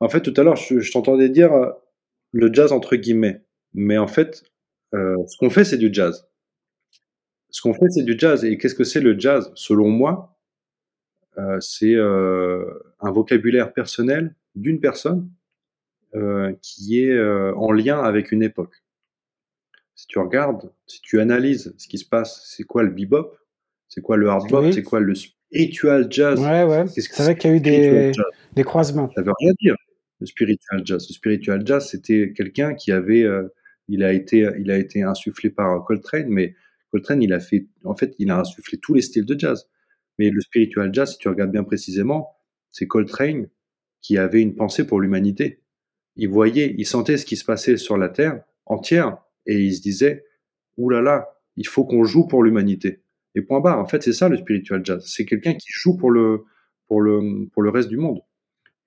En fait, tout à l'heure, je, je t'entendais dire euh, le jazz entre guillemets. Mais en fait, euh, ce qu'on fait, c'est du jazz. Ce qu'on fait, c'est du jazz. Et qu'est-ce que c'est le jazz? Selon moi, euh, c'est un vocabulaire personnel d'une personne qui est en lien avec une époque. Si tu regardes, si tu analyses ce qui se passe, c'est quoi le bebop? C'est quoi le hard bop Oui. C'est quoi le spiritual jazz? Ouais, ouais. C'est vrai qu'il y a eu des, croisements. ça veut rien dire. Le spiritual jazz. Le spiritual jazz, c'était quelqu'un qui avait, euh, il a été, il a été insufflé par Coltrane, mais Coltrane, il a fait, en fait, il a insufflé tous les styles de jazz. Mais le spiritual jazz, si tu regardes bien précisément, c'est Coltrane qui avait une pensée pour l'humanité. Il voyait, il sentait ce qui se passait sur la terre entière et il se disait, Ouh là là, il faut qu'on joue pour l'humanité. Et point barre. En fait, c'est ça le spiritual jazz. C'est quelqu'un qui joue pour le, pour le, pour le reste du monde.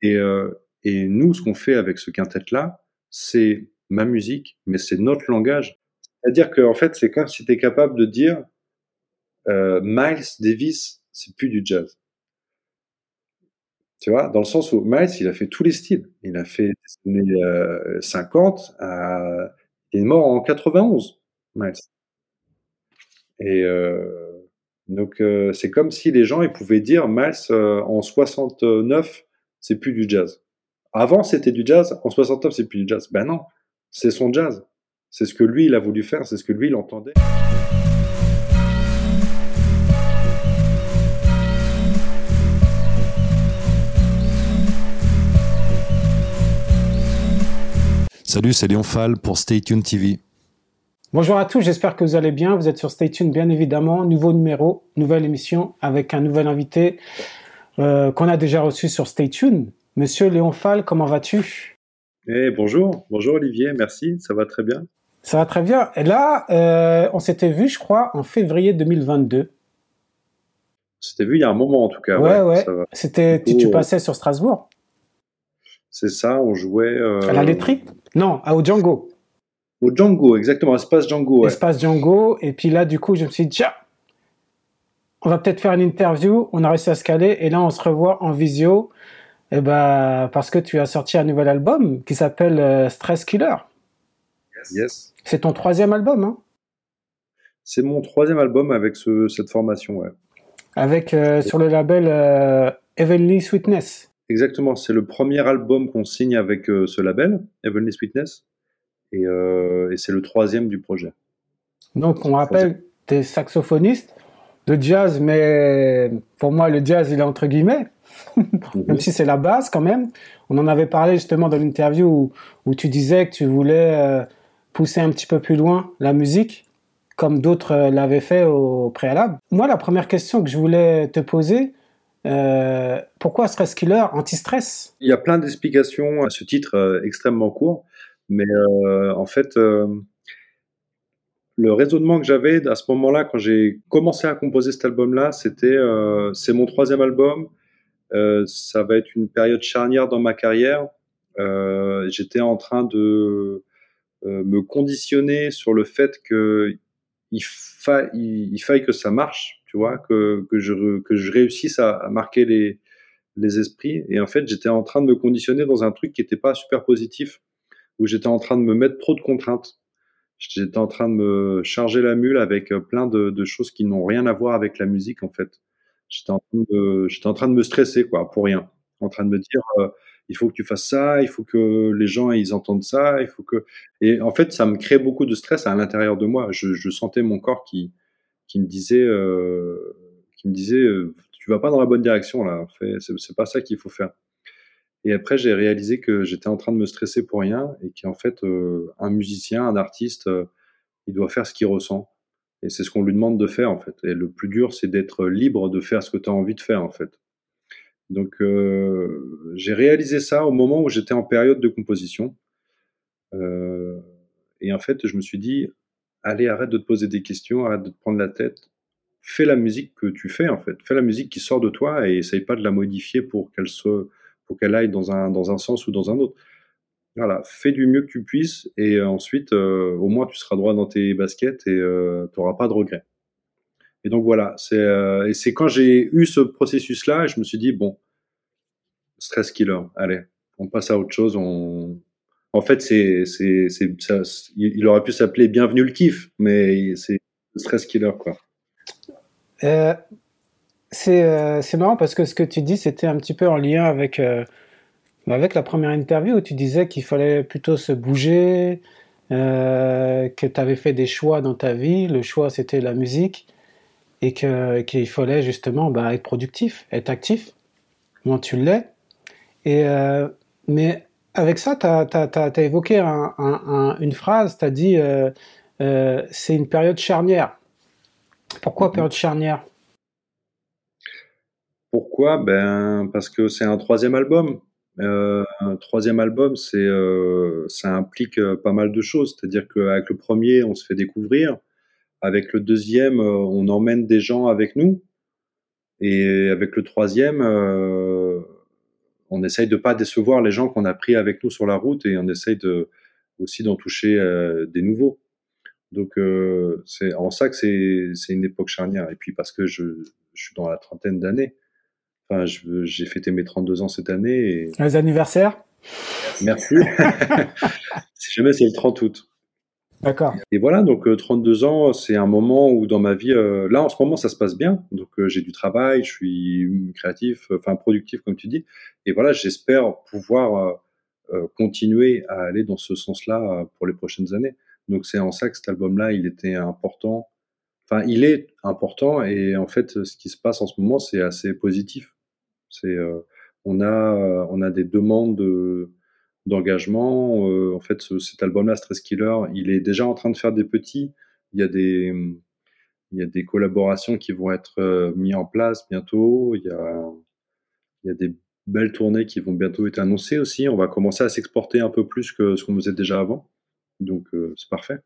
Et, euh, et nous, ce qu'on fait avec ce quintet-là, c'est ma musique, mais c'est notre langage. C'est-à-dire qu'en fait, c'est comme si tu capable de dire euh, Miles Davis, c'est plus du jazz. Tu vois, dans le sens où Miles, il a fait tous les styles. Il a fait des années euh, 50, à... il est mort en 91, Miles. Et euh, donc, euh, c'est comme si les gens ils pouvaient dire Miles, euh, en 69, c'est plus du jazz. Avant, c'était du jazz, en 69, c'est plus du jazz. Ben non, c'est son jazz. C'est ce que lui, il a voulu faire, c'est ce que lui, il entendait. Salut, c'est Léon Fall pour Stay Tuned TV. Bonjour à tous, j'espère que vous allez bien. Vous êtes sur Stay Tuned, bien évidemment. Nouveau numéro, nouvelle émission avec un nouvel invité euh, qu'on a déjà reçu sur Stay Tuned. Monsieur Léon Fall, comment vas-tu? Eh, bonjour, bonjour Olivier, merci, ça va très bien. Ça va très bien. Et là, euh, on s'était vu, je crois, en février 2022. C'était vu il y a un moment en tout cas. Ouais, ouais. C'était, tu, tu Oh. passais sur Strasbourg, C'est ça, on jouait euh, à la laiterie Non, à au Django. au Django, exactement, espace Django. Ouais. Espace Django. Et puis là, du coup, je me suis dit, tiens, on va peut-être faire une interview. On a réussi à se caler. Et là, on se revoit en visio. Et ben, parce que tu as sorti un nouvel album qui s'appelle euh, Stress Killer. Yes. C'est ton troisième album, hein? C'est mon troisième album avec ce, cette formation. Ouais. Avec euh, sur le label euh, Heavenly Sweetness. Exactement, c'est le premier album qu'on signe avec euh, ce label, Heavenly Sweetness, et, euh, et c'est le troisième du projet. Donc, on rappelle, tu es saxophoniste de jazz, mais pour moi, le jazz, il est entre guillemets, même si c'est la base quand même. On en avait parlé justement dans l'interview où, où tu disais que tu voulais euh, pousser un petit peu plus loin la musique, comme d'autres euh, l'avaient fait au préalable. Moi, la première question que je voulais te poser, euh, pourquoi Stress Killer anti-stress? Il y a plein d'explications à ce titre euh, extrêmement court, mais en fait, le raisonnement que j'avais à ce moment-là, quand j'ai commencé à composer cet album-là, c'était c'est mon troisième album, ça va être une période charnière dans ma carrière. Euh, J'étais en train de euh, me conditionner sur le fait que il, fa il, il faille que ça marche, tu vois, que, je, réussisse à, marquer les, esprits. Et en fait, j'étais en train de me conditionner dans un truc qui n'était pas super positif, où j'étais en train de me mettre trop de contraintes. J'étais en train de me charger la mule avec euh, plein de, de choses qui n'ont rien à voir avec la musique, en fait. J'étais en, en train de me stresser, quoi, pour rien. En train de me dire, euh, il faut que tu fasses ça, il faut que les gens, ils entendent ça, il faut que... Et en fait, ça me crée beaucoup de stress à l'intérieur de moi. Je, sentais mon corps qui, qui me disait, euh, qui me disait, euh, tu vas pas dans la bonne direction là. C'est pas ça qu'il faut faire. Et après, j'ai réalisé que j'étais en train de me stresser pour rien et qu'en fait, euh, un musicien, un artiste, il doit faire ce qu'il ressent. Et c'est ce qu'on lui demande de faire en fait. Et le plus dur, c'est d'être libre de faire ce que tu as envie de faire en fait. Donc, euh, j'ai réalisé ça au moment où j'étais en période de composition. Euh, et en fait, je me suis dit, allez, arrête de te poser des questions, arrête de te prendre la tête. Fais la musique que tu fais, en fait. Fais la musique qui sort de toi et essaye pas de la modifier pour qu'elle soit, pour qu'elle aille dans un, dans un sens ou dans un autre. Voilà, fais du mieux que tu puisses et euh, ensuite, euh, au moins, tu seras droit dans tes baskets et euh, tu n'auras pas de regrets. Et donc voilà, c'est euh, c'est quand j'ai eu ce processus-là, je me suis dit bon, stress killer, allez, on passe à autre chose. En fait, c'est, il aurait pu s'appeler Bienvenue le kiff, mais c'est stress killer, quoi. C'est, marrant parce que ce que tu dis, c'était un petit peu en lien avec, avec la première interview où tu disais qu'il fallait plutôt se bouger, euh, que tu avais fait des choix dans ta vie. Le choix, c'était la musique et qu'il fallait justement bah, être productif, être actif. Moi, tu l'es. Et, euh, mais avec ça, tu as, évoqué une phrase, tu as dit euh, euh, c'est une période charnière. Pourquoi période charnière? Pourquoi? Ben, Parce que c'est un troisième album. Un troisième album, c'est, ça implique pas mal de choses. C'est-à-dire qu'avec le premier, on se fait découvrir. Avec le deuxième, on emmène des gens avec nous. Et avec le troisième, on essaye de pas décevoir les gens qu'on a pris avec nous sur la route et on essaye aussi d'en toucher euh, des nouveaux. Donc euh, c'est en ça que c'est une époque charnière. Et puis parce que je suis dans la trentaine d'années. Enfin, j'ai fêté mes 32 ans cette année. Et... Les anniversaires? Merci. si jamais c'est le 30 août. D'accord. Et voilà, donc 32 euh, ans, c'est un moment où dans ma vie, euh, là en ce moment ça se passe bien, donc euh, j'ai du travail, je suis créatif, enfin productif comme tu dis, et voilà, j'espère pouvoir continuer à aller dans ce sens-là pour les prochaines années. Donc c'est en ça que cet album-là, il était important, enfin il est important, et en fait ce qui se passe en ce moment, c'est assez positif. On a, on a des demandes de d'engagement. Euh, en fait, cet album-là, Stress Killer, il est déjà en train de faire des petits. Il y a des, collaborations qui vont être euh, mises en place bientôt. Il y a, des belles tournées qui vont bientôt être annoncées aussi. On va commencer à s'exporter un peu plus que ce qu'on faisait déjà avant. Donc, euh, c'est parfait.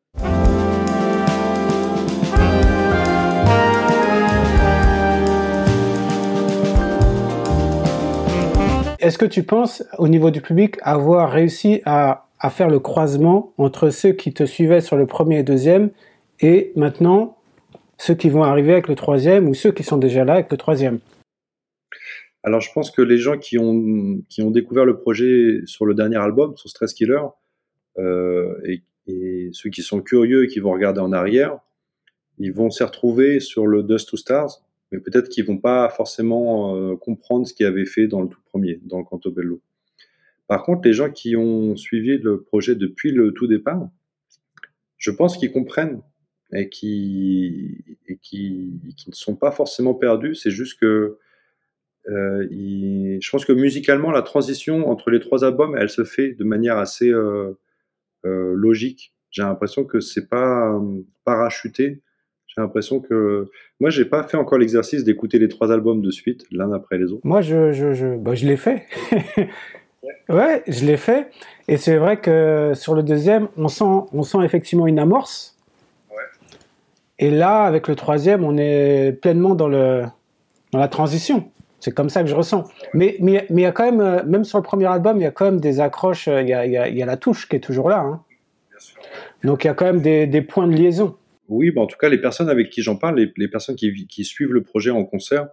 Est-ce que tu penses, au niveau du public, avoir réussi à, faire le croisement entre ceux qui te suivaient sur le premier et deuxième et maintenant ceux qui vont arriver avec le troisième ou ceux qui sont déjà là avec le troisième? Alors je pense que les gens qui ont, découvert le projet sur le dernier album, sur Stress Killer, euh, et, et, ceux qui sont curieux et qui vont regarder en arrière, ils vont s'y retrouver sur le Dust to Stars, mais peut-être qu'ils vont pas forcément euh, comprendre ce qu'ils avaient fait dans le tout premier, dans le Canto Bello. Par contre, les gens qui ont suivi le projet depuis le tout départ, je pense qu'ils comprennent et qui, ne sont pas forcément perdus. C'est juste que euh, je pense que musicalement, la transition entre les trois albums, elle se fait de manière assez euh, logique. J'ai l'impression que c'est pas parachuté. J'ai l'impression que moi, j'ai pas fait encore l'exercice d'écouter les trois albums de suite, l'un après les autres. Moi, je, je, je, bah, je l'ai fait. ouais, je l'ai fait. Et c'est vrai que sur le deuxième, on sent, on sent effectivement une amorce. Ouais. Et là, avec le troisième, on est pleinement dans, le, dans la transition. C'est comme ça que je ressens. Mais mais mais il y a quand même, euh, même sur le premier album, il y a quand même des accroches. Euh, il y a, il y a, il y a la touche qui est toujours là. Hein. Bien sûr. Donc il y a quand même des, des points de liaison. Oui, bah en tout cas, les personnes avec qui j'en parle, les, personnes qui, suivent le projet en concert,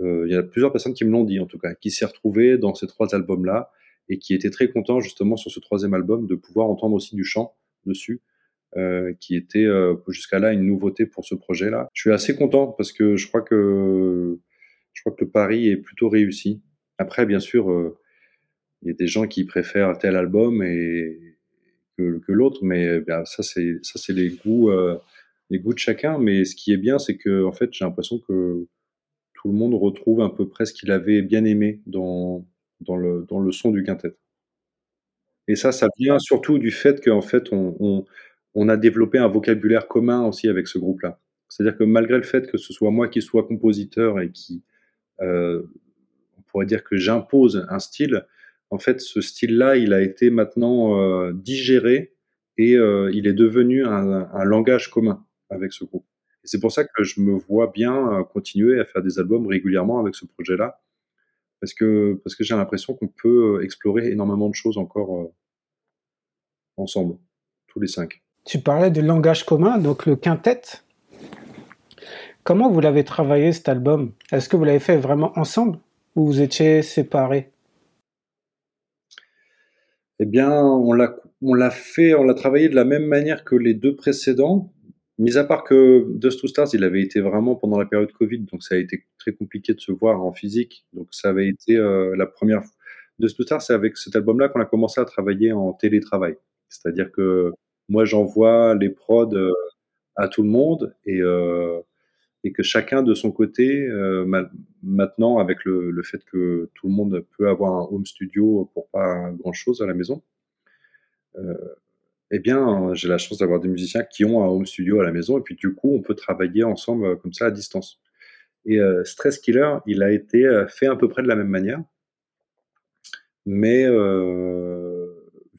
euh, il y a plusieurs personnes qui me l'ont dit en tout cas, qui s'est retrouvées dans ces trois albums-là et qui étaient très contents justement sur ce troisième album de pouvoir entendre aussi du chant dessus, euh, qui était euh, jusqu'à là une nouveauté pour ce projet-là. Je suis assez content parce que je crois que je crois que le pari est plutôt réussi. Après, bien sûr, il y a des gens qui préfèrent tel album et que, l'autre, mais ben, ça c'est ça c'est les goûts les goûts de chacun, mais ce qui est bien, c'est que en fait, j'ai l'impression que tout le monde retrouve à peu près ce qu'il avait bien aimé dans, le, son du quintet. Et ça, ça vient surtout du fait qu'en fait, on, a développé un vocabulaire commun aussi avec ce groupe-là. C'est-à-dire que malgré le fait que ce soit moi qui sois compositeur et qui, euh, on pourrait dire que j'impose un style, en fait, ce style-là, il a été maintenant euh, digéré et euh, il est devenu un, un langage commun avec ce groupe. Et c'est pour ça que je me vois bien euh, continuer à faire des albums régulièrement avec ce projet-là, parce que, parce que j'ai l'impression qu'on peut euh, explorer énormément de choses encore euh, ensemble, tous les cinq. Tu parlais de langage commun, donc le quintet. Comment vous l'avez travaillé cet album? Est-ce que vous l'avez fait vraiment ensemble ou vous étiez séparés? Eh bien, on l'a, on l'a fait, on l'a travaillé de la même manière que les deux précédents. Mis à part que Dust to il avait été vraiment pendant la période Covid, donc ça a été très compliqué de se voir en physique. Donc ça avait été euh, la première. Dust to Stars, c'est avec cet album-là qu'on a commencé à travailler en télétravail. C'est-à-dire que moi, j'envoie les prods euh, à tout le monde et, euh, et que chacun de son côté, maintenant, avec le, fait que tout le monde peut avoir un home studio pour pas grand-chose à la maison, eh bien, j'ai la chance d'avoir des musiciens qui ont un home studio à la maison et puis du coup, on peut travailler ensemble euh, comme ça à distance. Et euh, Stress Killer, il a été euh, fait à peu près de la même manière, mais euh,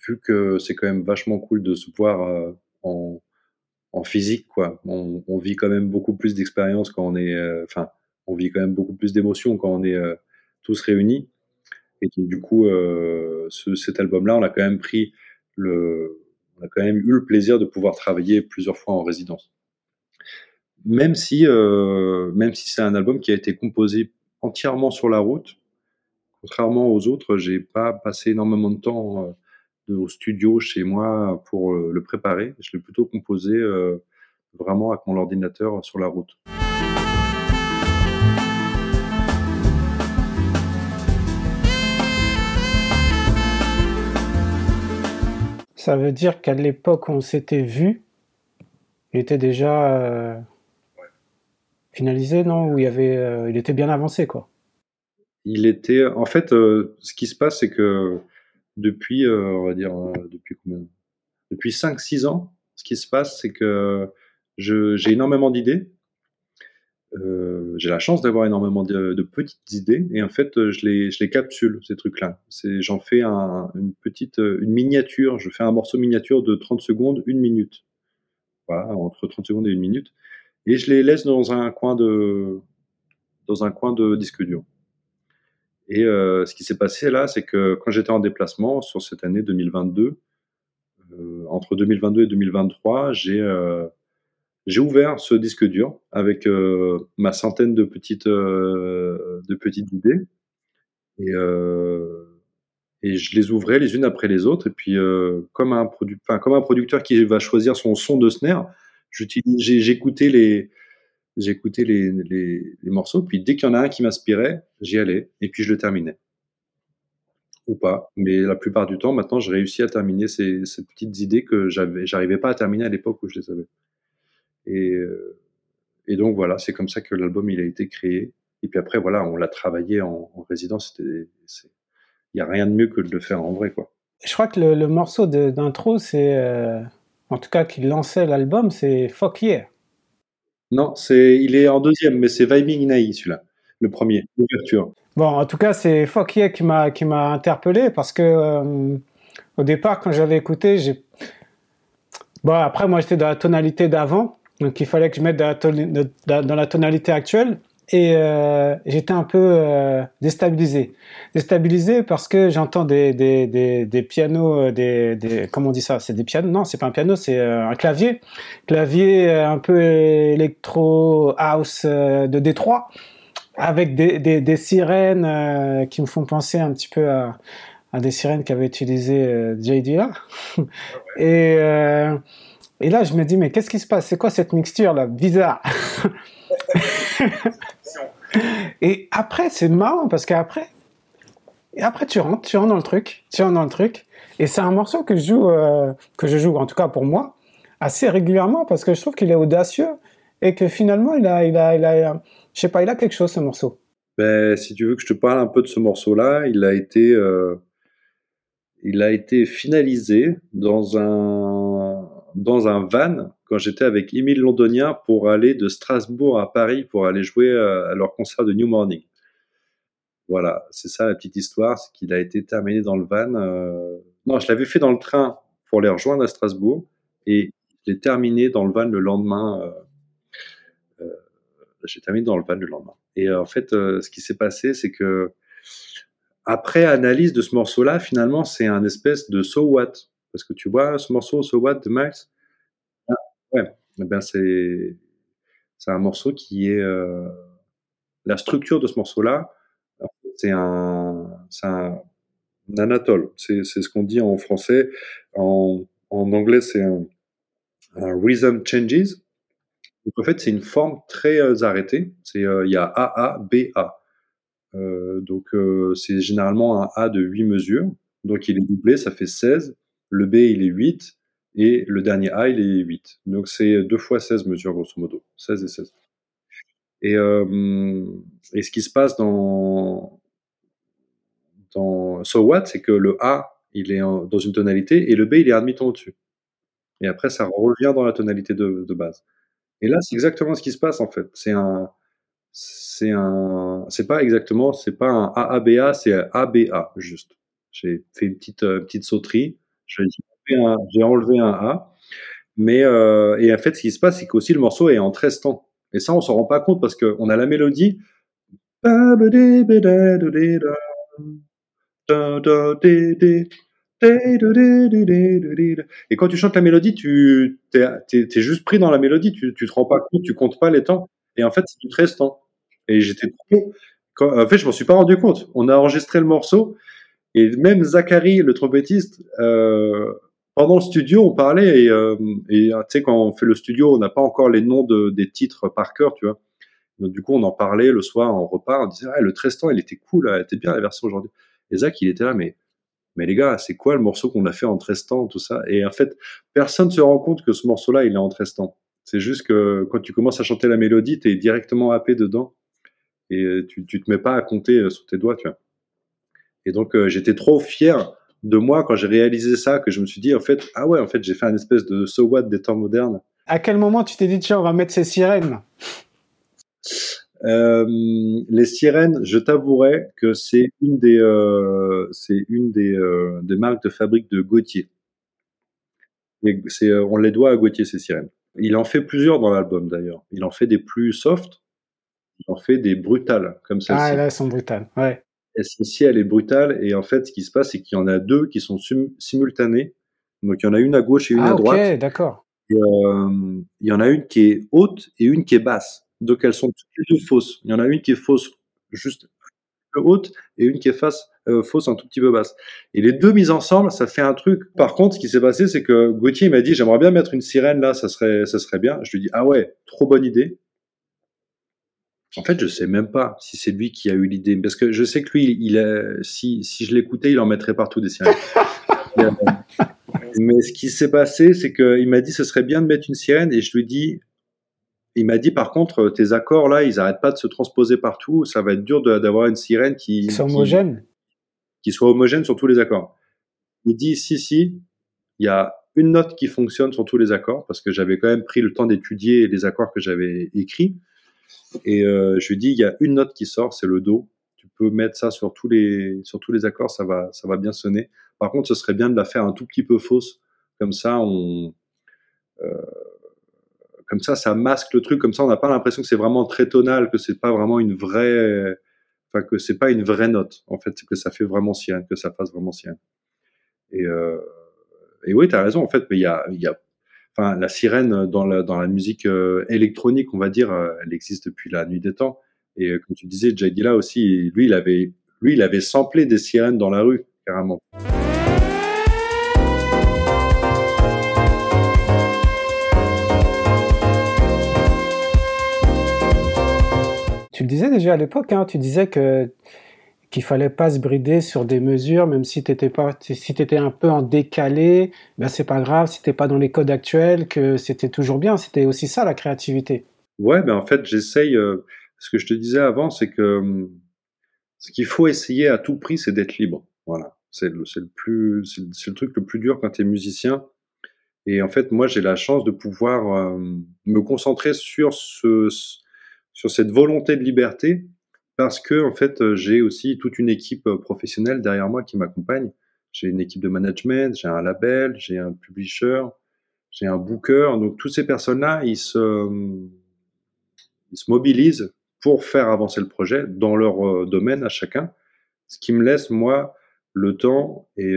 vu que c'est quand même vachement cool de se voir euh, en, physique, quoi. On, vit quand même beaucoup plus d'expérience quand on est, euh, enfin, on vit quand même beaucoup plus d'émotions quand on est tous réunis. Et du coup, ce, cet album-là, on a quand même pris le on a quand même eu le plaisir de pouvoir travailler plusieurs fois en résidence. Même si, euh, si c'est un album qui a été composé entièrement sur la route, contrairement aux autres, j'ai pas passé énormément de temps euh, au studio chez moi pour euh, le préparer. Je l'ai plutôt composé vraiment avec mon ordinateur sur la route. Ça veut dire qu'à l'époque où on s'était vu, il était déjà euh, finalisé, non? Où il y avait, euh, il était bien avancé, quoi? Il était, en fait, euh, ce qui se passe, c'est que depuis, on va dire, depuis combien? Depuis 5-6 ans, ce qui se passe, c'est que j'ai énormément d'idées euh, j'ai la chance d'avoir énormément de, de, petites idées et en fait je les, je les capsule ces trucs-là. J'en fais un, une petite une miniature, je fais un morceau miniature de 30 secondes, une minute. Voilà, entre 30 secondes et une minute. Et je les laisse dans un coin de dans un coin de disque dur. Et euh, ce qui s'est passé là, c'est que quand j'étais en déplacement sur cette année 2022, euh, entre 2022 et 2023, j'ai euh, j'ai ouvert ce disque dur avec euh, ma centaine de petites, euh, de petites idées. Et, euh, et je les ouvrais les unes après les autres. Et puis, comme, un produ comme un producteur qui va choisir son son de snare, j'écoutais les, j'écoutais les, les, morceaux. Puis dès qu'il y en a un qui m'inspirait, j'y allais. Et puis je le terminais. Ou pas. Mais la plupart du temps, maintenant, je réussis à terminer ces, ces petites idées que j'arrivais pas à terminer à l'époque où je les avais. Et, euh, et donc voilà, c'est comme ça que l'album il a été créé. Et puis après voilà, on l'a travaillé en, en résidence. Il n'y a rien de mieux que de le faire en vrai quoi. Je crois que le, le morceau d'intro, c'est euh, en tout cas qui lançait l'album, c'est Fuck Yeah. Non, c'est il est en deuxième, mais c'est Vibing celui-là, le premier, l'ouverture. Bon, en tout cas, c'est Fuck Yeah qui m'a qui m'a interpellé parce que euh, au départ, quand j'avais écouté, j'ai bon après moi j'étais dans la tonalité d'avant donc il fallait que je mette dans la, tonalité actuelle et euh, j'étais un peu euh, déstabilisé. Déstabilisé parce que j'entends des, des, des, des, pianos, euh, des, des comment on dit ça? C'est des pianos? Non, c'est pas un piano, c'est euh, un clavier. Clavier euh, un peu électro house de Détroit avec des, des, des sirènes qui me font penser un petit peu à, à des sirènes qu'avait utilisé JDR. et et là, je me dis, mais qu'est-ce qui se passe? C'est quoi cette mixture là? Bizarre. et après, c'est marrant parce qu'après, et après tu rentres, tu rentres dans le truc, tu rentres dans le truc, et c'est un morceau que je joue, euh, que je joue en tout cas pour moi, assez régulièrement parce que je trouve qu'il est audacieux et que finalement il a, il a, il a, je sais pas, il a quelque chose ce morceau. Ben, si tu veux que je te parle un peu de ce morceau-là, il a été, euh, il a été finalisé dans un dans un van quand j'étais avec Émile Londonien pour aller de Strasbourg à Paris pour aller jouer à leur concert de New Morning. Voilà, c'est ça la petite histoire, c'est qu'il a été terminé dans le van. Euh... Non, je l'avais fait dans le train pour les rejoindre à Strasbourg et je l'ai terminé dans le van le lendemain. Euh... Euh... J'ai terminé dans le van le lendemain. Et euh, en fait, euh, ce qui s'est passé, c'est que après analyse de ce morceau-là, finalement, c'est un espèce de so what parce que tu vois ce morceau So What de Max ah, Ouais, eh ben c'est c'est un morceau qui est euh, la structure de ce morceau-là. C'est un, un, Anatole, c'est ce qu'on dit en français. En, en anglais, c'est un, un, rhythm changes. Donc, en fait, c'est une forme très euh, arrêtée. C'est euh, il y a AA, BA. Euh, donc euh, c'est généralement un A de 8 mesures. Donc il est doublé, ça fait 16. Le B, il est 8. Et le dernier A, il est 8. Donc c'est 2 fois 16 mesures, grosso modo. 16 et 16. Et, euh, et ce qui se passe dans, dans So What, c'est que le A, il est dans une tonalité et le B, il est un demi-ton au-dessus. Et après, ça revient dans la tonalité de, de base. Et là, c'est exactement ce qui se passe en fait. C'est un, c'est un, c'est pas exactement, c'est pas un AABA, c'est un ABA juste. J'ai fait une petite, euh, petite sauterie. J'ai enlevé, un A. Mais euh, et en fait, ce qui se passe, c'est qu'aussi le morceau est en 13 temps. Et ça, on s'en rend pas compte parce qu'on a la mélodie. Et quand tu chantes la mélodie, tu t'es, es, juste pris dans la mélodie, tu, tu te rends pas compte, tu comptes pas les temps. Et en fait, c'est du 13 temps. Et j'étais trop. en fait, je m'en suis pas rendu compte. On a enregistré le morceau et même Zachary, le trompettiste, euh, pendant le studio, on parlait et, euh, et tu sais, quand on fait le studio, on n'a pas encore les noms de, des titres par cœur, tu vois. Donc, du coup, on en parlait le soir en repas, on disait, ah, le Trestan, il était cool, elle était bien la version aujourd'hui. Et Zach, il était là, mais, mais les gars, c'est quoi le morceau qu'on a fait en Trestan, tout ça? Et en fait, personne ne se rend compte que ce morceau-là, il est en Trestan. C'est juste que quand tu commences à chanter la mélodie, tu es directement happé dedans et tu, tu te mets pas à compter euh, sur tes doigts, tu vois. Et donc, euh, j'étais trop fier de moi quand j'ai réalisé ça que je me suis dit, en fait, ah ouais, en fait, j'ai fait un espèce de so what des temps modernes. À quel moment tu t'es dit, tiens, on va mettre ces sirènes? Euh, les sirènes, je t'avouerai que c'est une des, euh, c'est une des, euh, des marques de fabrique de Gauthier. Et c'est, on les doit à Gauthier ces sirènes. Il en fait plusieurs dans l'album d'ailleurs. Il en fait des plus soft, il en fait des brutales comme celle-ci. Ah là, elles sont brutales, ouais. Celle-ci, elle est brutale et en fait, ce qui se passe, c'est qu'il y en a deux qui sont simultanées. Donc il y en a une à gauche et une ah, à droite. Ok, d'accord. Euh, il y en a une qui est haute et une qui est basse. Donc elles sont toutes les deux fausses. Il y en a une qui est fausse juste un peu haute et une qui est face, euh, fausse un tout petit peu basse. Et les deux mises ensemble, ça fait un truc. Par contre, ce qui s'est passé, c'est que Gauthier m'a dit j'aimerais bien mettre une sirène là, ça serait, ça serait bien. Je lui dis ah ouais, trop bonne idée. En fait, je sais même pas si c'est lui qui a eu l'idée, parce que je sais que lui, il a, si, si je l'écoutais, il en mettrait partout des sirènes. Mais ce qui s'est passé, c'est qu'il m'a dit ce serait bien de mettre une sirène, et je lui dis, il m'a dit par contre, tes accords là, ils arrêtent pas de se transposer partout, ça va être dur d'avoir une sirène qui, qui soit homogène, qui, soit homogène sur tous les accords. Il dit si si, il y a une note qui fonctionne sur tous les accords parce que j'avais quand même pris le temps d'étudier les accords que j'avais écrits et euh, je lui dis il y a une note qui sort, c'est le do. Tu peux mettre ça sur tous les sur tous les accords, ça va ça va bien sonner. Par contre, ce serait bien de la faire un tout petit peu fausse, comme ça on euh, comme ça, ça masque le truc. Comme ça, on n'a pas l'impression que c'est vraiment très tonal, que c'est pas vraiment une vraie, que c'est pas une vraie note. En fait, c'est que ça fait vraiment sirène, que ça fasse vraiment sirène. Et, euh, et oui, raison. En fait, mais il y a, y a, enfin, la sirène dans la, dans la musique euh, électronique, on va dire, euh, elle existe depuis la nuit des temps. Et euh, comme tu disais, Jagila aussi, lui, il avait, lui, il avait samplé des sirènes dans la rue, carrément. Tu le disais déjà à l'époque, hein, tu disais que qu'il fallait pas se brider sur des mesures, même si tu étais pas, si étais un peu en décalé, ben c'est pas grave, si t'es pas dans les codes actuels, que c'était toujours bien. C'était aussi ça la créativité. Ouais, ben en fait, j'essaye. Euh, ce que je te disais avant, c'est que hum, ce qu'il faut essayer à tout prix, c'est d'être libre. Voilà, c'est le, plus, c'est le truc le plus dur quand tu es musicien. Et en fait, moi, j'ai la chance de pouvoir euh, me concentrer sur ce, sur cette volonté de liberté parce que en fait euh, j'ai aussi toute une équipe euh, professionnelle derrière moi qui m'accompagne. J'ai une équipe de management, j'ai un label, j'ai un publisher, j'ai un booker. Donc toutes ces personnes-là, ils se, mobilisent pour faire avancer le projet dans leur euh, domaine à chacun, ce qui me laisse moi le temps et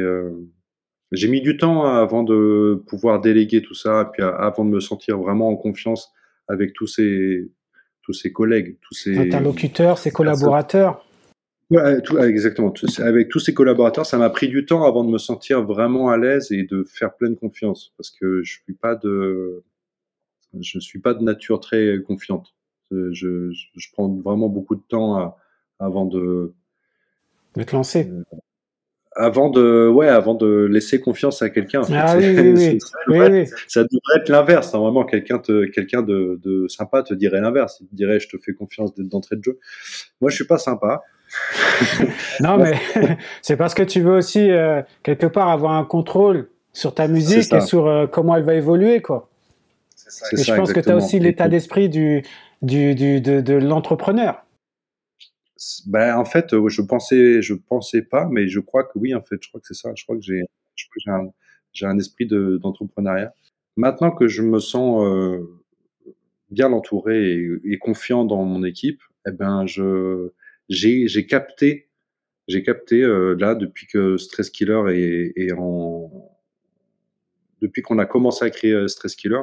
j'ai mis du temps avant de pouvoir déléguer tout ça, puis avant de me sentir vraiment en confiance avec tous ces tous ses collègues, tous ses interlocuteurs, ses collaborateurs. exactement. Avec tous ces collaborateurs, ça m'a pris du temps avant de me sentir vraiment à l'aise et de faire pleine confiance, parce que je suis pas de, je suis pas de nature très confiante. Je, je, prends vraiment beaucoup de temps avant de de te lancer. Euh, avant de, ouais, avant de laisser confiance à quelqu'un. Ah oui, oui, oui. ça, devrait, ça, devrait, être l'inverse. Normalement, quelqu'un te, quelqu'un de, de, sympa te dirait l'inverse. Il te dirait, je te fais confiance d'entrée de jeu. Moi, je suis pas sympa. non, mais c'est parce que tu veux aussi euh, quelque part avoir un contrôle sur ta musique et sur euh, comment elle va évoluer, quoi. et je pense que tu as aussi l'état d'esprit du, du, du, de, de l'entrepreneur. Ben, en fait, euh, je pensais, je pensais pas, mais je crois que oui, en fait, je crois que c'est ça. Je crois que j'ai, un, j'ai un esprit de, d'entrepreneuriat. Maintenant que je me sens euh, bien entouré et, et, confiant dans mon équipe, eh ben, je, j'ai, j'ai capté, j'ai capté euh, là depuis que Stress Killer est, est en, depuis qu'on a commencé à créer Stress Killer,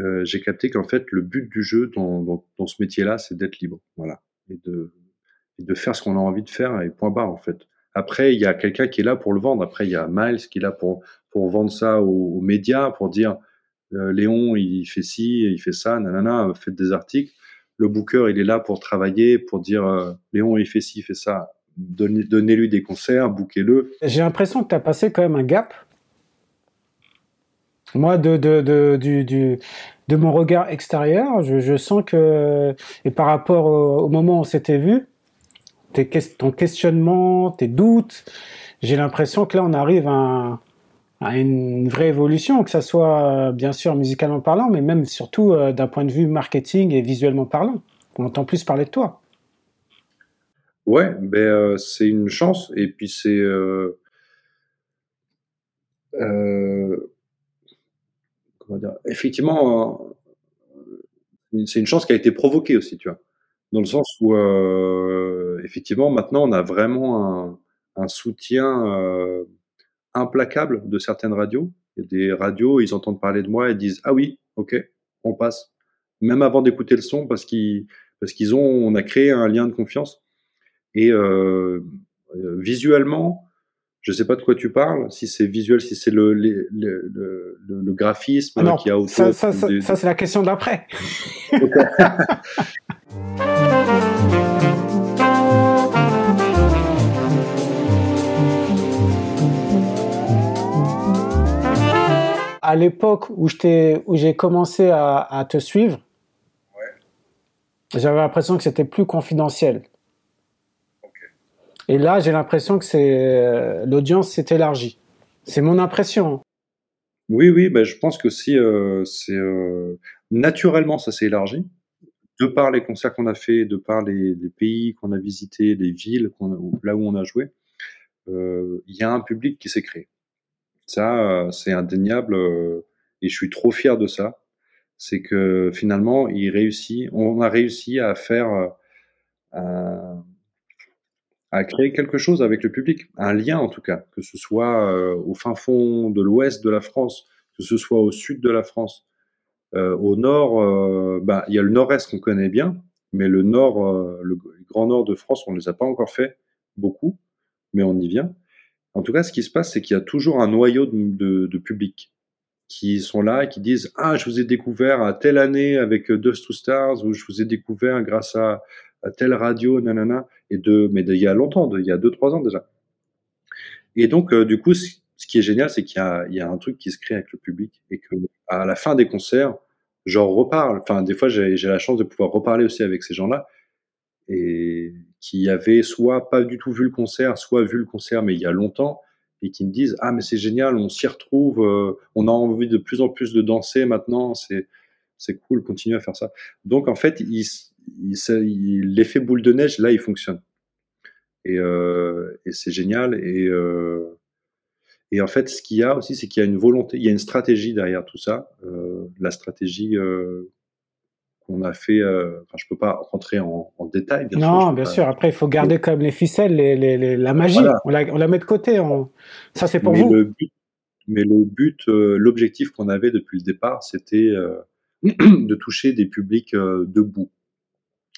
euh, j'ai capté qu'en fait, le but du jeu dans, dans, dans ce métier-là, c'est d'être libre, voilà, et de et de faire ce qu'on a envie de faire et point barre en fait. Après, il y a quelqu'un qui est là pour le vendre. Après, il y a Miles qui est là pour pour vendre ça aux, médias, pour dire euh, Léon, il fait ci, il fait ça, nanana, faites des articles. Le booker, il est là pour travailler, pour dire euh, Léon, il fait ci, il fait ça. Donnez-lui des concerts, bouquez-le. J'ai l'impression que tu as passé quand même un gap. Moi, de, de, de, du, de mon regard extérieur, je, je, sens que, et par rapport au, au moment où on s'était vu, tes, ton questionnement, tes doutes. J'ai l'impression que là, on arrive à, une vraie évolution, que ça soit euh, bien sûr musicalement parlant, mais même surtout euh, d'un point de vue marketing et visuellement parlant. On entend plus parler de toi. Ouais, ben, euh, c'est une chance. Et puis c'est. comment dire? Effectivement, c'est une chance qui a été provoquée aussi, tu vois dans le sens où euh, effectivement maintenant on a vraiment un, un soutien euh, implacable de certaines radios. Il y a des radios, ils entendent parler de moi et disent ah oui, ok, on passe, même avant d'écouter le son parce qu'ils parce qu'ils ont, on a créé un lien de confiance et euh, visuellement. Je sais pas de quoi tu parles, si c'est visuel, si c'est le, le, le, le, graphisme ah qu'il y a autour. Ça, ça, ça, ça c'est la question d'après. à l'époque où j'ai commencé à, te suivre, j'avais l'impression que c'était plus confidentiel. Et là, j'ai l'impression que c'est euh, l'audience s'est élargie. C'est mon impression. Oui, oui, ben, je pense que si euh, c'est euh, naturellement ça s'est élargi, de par les concerts qu'on a fait, de par les, pays qu'on a visités, les villes là où on a joué, il y a un public qui s'est créé. Ça, c'est indéniable euh, et je suis trop fier de ça. C'est que finalement, on a réussi à faire, euh, à créer quelque chose avec le public, un lien en tout cas, que ce soit euh, au fin fond de l'ouest de la France, que ce soit au sud de la France, au nord, bah, il y a le nord-est qu'on connaît bien, mais le nord, le grand nord de France, on ne les a pas encore fait beaucoup, mais on y vient. En tout cas, ce qui se passe, c'est qu'il y a toujours un noyau de, de, public qui sont là et qui disent Ah, je vous ai découvert à telle année avec Dust to Stars, ou je vous ai découvert grâce à, telle radio, nanana, et de, mais il y a longtemps, il y a deux, trois ans déjà. Et donc, euh, du coup, ce qui est génial, c'est qu'il y, y a, un truc qui se crée avec le public et que à la fin des concerts, j'en reparle. Enfin, des fois, j'ai la chance de pouvoir reparler aussi avec ces gens-là et qui avaient soit pas du tout vu le concert, soit vu le concert mais il y a longtemps et qui me disent ah mais c'est génial, on s'y retrouve, euh, on a envie de plus en plus de danser maintenant, c'est c'est cool, continuez à faire ça. Donc en fait, l'effet boule de neige là, il fonctionne et, euh, c'est génial et euh, et en fait, ce qu'il y a aussi, c'est qu'il y a une volonté, il y a une stratégie derrière tout ça. La stratégie qu'on a fait. Euh, enfin, je peux pas rentrer en, détail. Bien non, bien sûr. Après, il faut garder comme les ficelles, les, la magie. On, la, on, la, met de côté. Ça, c'est pour vous. mais le but, euh, l'objectif qu'on avait depuis le départ, c'était euh, de toucher des publics debout.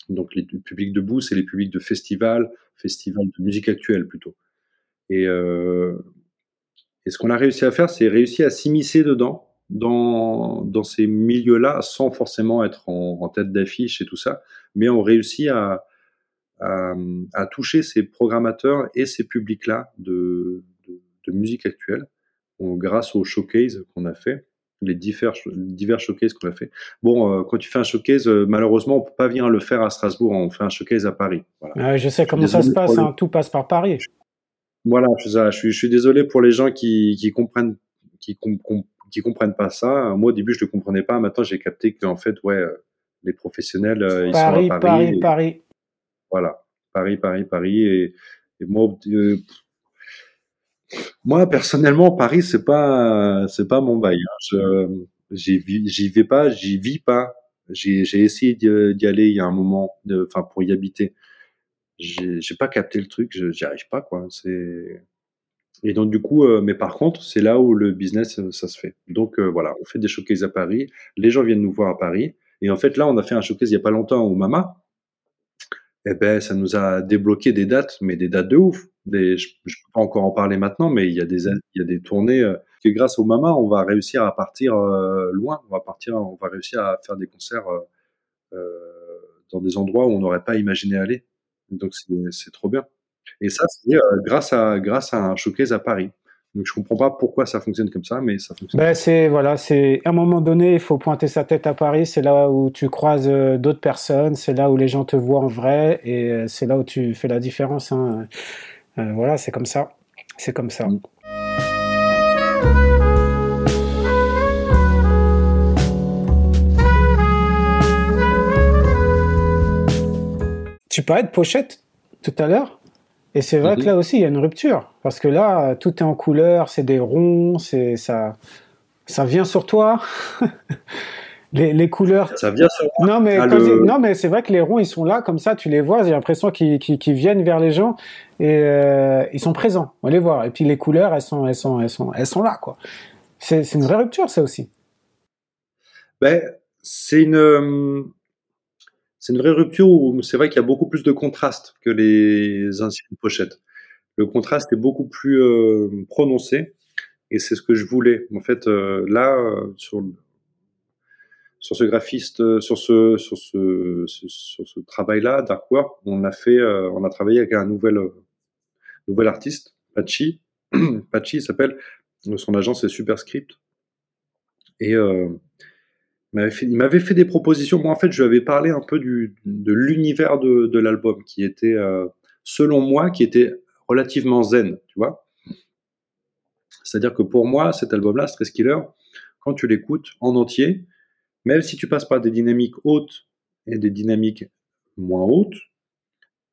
Donc les publics debout, c'est les publics de festivals, festivals de musique actuelle plutôt. Et, euh, et ce qu'on a réussi à faire, c'est réussir à s'immiscer dedans, dans, dans ces milieux-là, sans forcément être en, tête d'affiche et tout ça, mais on réussit à, à, à toucher ces programmateurs et ces publics-là de, de, de, musique actuelle, grâce au showcase qu'on a fait les divers, divers showcases qu'on a fait. Bon, euh, quand tu fais un showcase, euh, malheureusement, on peut pas venir le faire à Strasbourg, on fait un showcase à Paris. Voilà. je sais comment ça se passe, hein, tout passe par Paris. Voilà, je, suis, je suis désolé pour les gens qui, qui comprennent, qui, qui comprennent pas ça. Moi, au début, je ne comprenais pas. Maintenant, j'ai capté qu'en fait, ouais, euh, les professionnels, ils sont à Paris. Paris, Paris. Voilà, Paris, Paris, Paris. Et, moi, moi, personnellement, Paris, c'est pas, c'est pas mon bail. Hein. j'y vais pas, j'y vis pas. J'ai essayé d'y aller il y a un moment, enfin pour y habiter. J'ai pas capté le truc, j'y arrive pas quoi. C'est et donc du coup, euh, mais par contre, c'est là où le business euh, ça se fait. Donc euh, voilà, on fait des showcases à Paris. Les gens viennent nous voir à Paris. Et en fait, là, on a fait un showcase il y a pas longtemps au Mama. Eh ben, ça nous a débloqué des dates, mais des dates de ouf je ne peux pas encore en parler maintenant, mais il y a des, il y a des tournées que grâce au Mama, on va réussir à partir loin. On va partir, on va réussir à faire des concerts dans des endroits où on n'aurait pas imaginé aller. Donc c'est trop bien. Et ça, c'est grâce à grâce à un showcase à Paris. Donc je comprends pas pourquoi ça fonctionne comme ça, mais ça fonctionne. Ben c'est voilà, c'est à un moment donné, il faut pointer sa tête à Paris. C'est là où tu croises d'autres personnes, c'est là où les gens te voient en vrai, et c'est là où tu fais la différence. Hein. Euh, voilà, c'est comme ça. C'est comme ça. Mm. Tu parlais de pochette tout à l'heure, et c'est vrai que là aussi il y a une rupture, parce que là tout est en couleur, c'est des ronds, c'est ça, ça vient sur toi. les, couleurs. Ça vient sur Non mais non mais c'est vrai que les ronds ils sont là comme ça, tu les vois, j'ai l'impression qu'ils viennent vers les gens et euh, ils sont présents. On les voit. Et puis les couleurs elles sont elles sont elles sont elles sont là quoi. C'est une vraie rupture ça aussi. Ben c'est une c'est une vraie rupture où c'est vrai qu'il y a beaucoup plus de contraste que les anciennes pochettes. Le contraste est beaucoup plus euh, prononcé et c'est ce que je voulais. En fait, euh, là, sur sur ce graphiste, euh, sur ce, sur ce, sur ce travail-là, Dark Work, on a fait, on a travaillé avec un nouvel, nouvel artiste, Pachi. Pachi, s'appelle, son agence c'est Superscript. Et il m'avait fait, des propositions. Moi, en fait, je lui avais parlé un peu du, de l'univers de, de l'album, qui était, selon moi, qui était relativement zen, tu vois. C'est-à-dire que pour moi, cet album-là, Stress Killer, quand tu l'écoutes en entier, même si tu passes par des dynamiques hautes et des dynamiques moins hautes,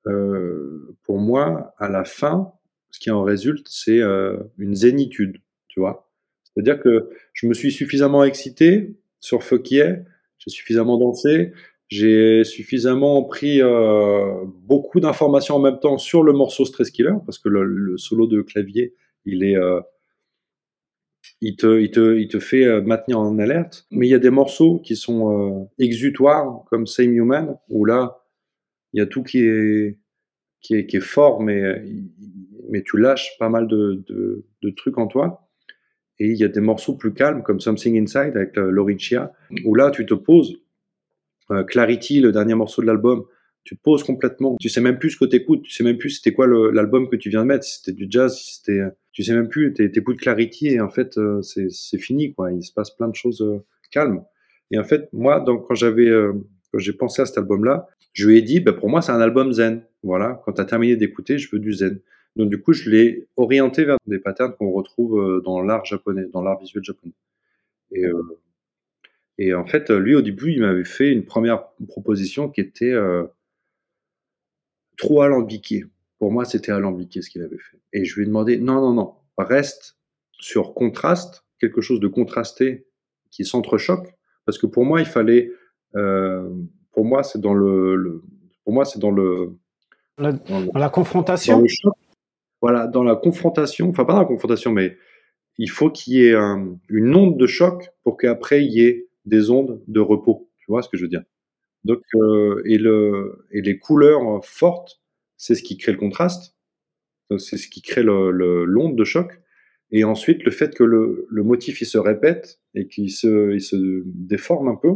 euh, pour moi, à la fin, ce qui en résulte, c'est euh, une zénitude, tu vois. C'est-à-dire que je me suis suffisamment excité sur Fuck j'ai suffisamment dansé, j'ai suffisamment pris euh, beaucoup d'informations en même temps sur le morceau Stress Killer, parce que le, solo de clavier, il est il te, il te, il te fait euh, maintenir en alerte. Mais il y a des morceaux qui sont euh, exutoires, comme Same Human, où là, il y a tout qui est, qui est, qui est fort, mais, mais tu lâches pas mal de, de, de, trucs en toi. Et il y a des morceaux plus calmes, comme Something Inside avec euh, Loricia, où là, tu te poses. Clarity, le dernier morceau de l'album, tu te poses complètement. Tu sais même plus ce que t'écoutes. Tu sais même plus c'était quoi l'album que tu viens de mettre. Si c'était du jazz, si c'était tu sais même plus, t'écoutes Clarity et en fait, euh, c'est fini, quoi. Il se passe plein de choses euh, calmes. Et en fait, moi, donc, quand j'avais, euh, quand j'ai pensé à cet album-là, je lui ai dit, bah, pour moi, c'est un album zen. Voilà. Quand tu as terminé d'écouter, je veux du zen. Donc, du coup, je l'ai orienté vers des patterns qu'on retrouve dans l'art japonais, dans l'art visuel japonais. Et, et en fait, lui, au début, il m'avait fait une première proposition qui était trop alambiquée. Pour moi, c'était alambiqué ce qu'il avait fait. Et je lui ai demandé, non, non, non, reste sur contraste, quelque chose de contrasté qui s'entrechoque, parce que pour moi, il fallait, euh, pour moi, c'est dans le, pour moi, c'est dans le, la, dans la confrontation? Voilà, dans la confrontation, enfin pas dans la confrontation, mais il faut qu'il y ait une onde de choc pour qu'après il y ait des ondes de repos. Tu vois ce que je veux dire? Donc, euh, et, le, et les couleurs fortes, c'est ce qui crée le contraste. C'est ce qui crée l'onde de choc. Et ensuite, le fait que le, le motif il se répète et qu'il se, il se déforme un peu,